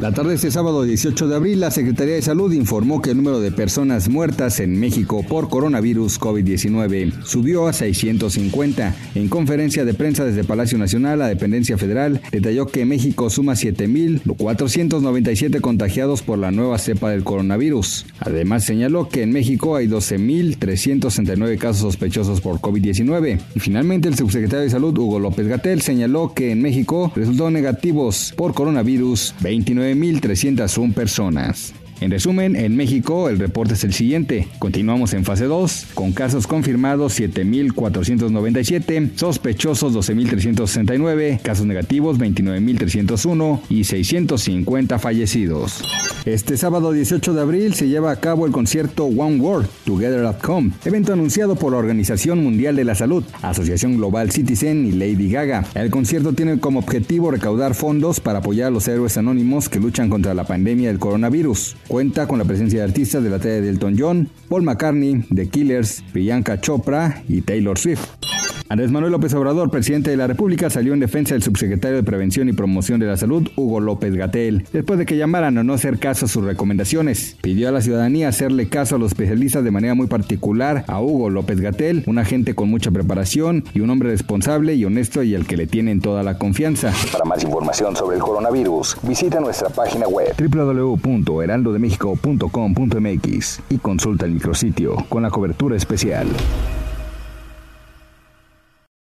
La tarde de este sábado 18 de abril, la Secretaría de Salud informó que el número de personas muertas en México por coronavirus COVID-19 subió a 650. En conferencia de prensa desde Palacio Nacional, la dependencia federal detalló que México suma 7.497 contagiados por la nueva cepa del coronavirus. Además, señaló que en México hay 12.369 casos sospechosos por COVID-19. Y finalmente, el subsecretario de Salud, Hugo López Gatel, señaló que en México resultó negativos por coronavirus 29 9.301 personas. En resumen, en México el reporte es el siguiente. Continuamos en fase 2, con casos confirmados 7.497, sospechosos 12.369, casos negativos 29.301 y 650 fallecidos. Este sábado 18 de abril se lleva a cabo el concierto One World Together at Home, evento anunciado por la Organización Mundial de la Salud, Asociación Global Citizen y Lady Gaga. El concierto tiene como objetivo recaudar fondos para apoyar a los héroes anónimos que luchan contra la pandemia del coronavirus. Cuenta con la presencia de artistas de la talla de Elton John, Paul McCartney, The Killers, Priyanka Chopra y Taylor Swift. Andrés Manuel López Obrador, presidente de la República, salió en defensa del subsecretario de Prevención y Promoción de la Salud, Hugo López Gatel, después de que llamaran a no hacer caso a sus recomendaciones. Pidió a la ciudadanía hacerle caso a los especialistas de manera muy particular a Hugo López Gatel, un agente con mucha preparación y un hombre responsable y honesto y al que le tienen toda la confianza. Para más información sobre el coronavirus, visita nuestra página web www.heraldodemexico.com.mx y consulta el micrositio con la cobertura especial.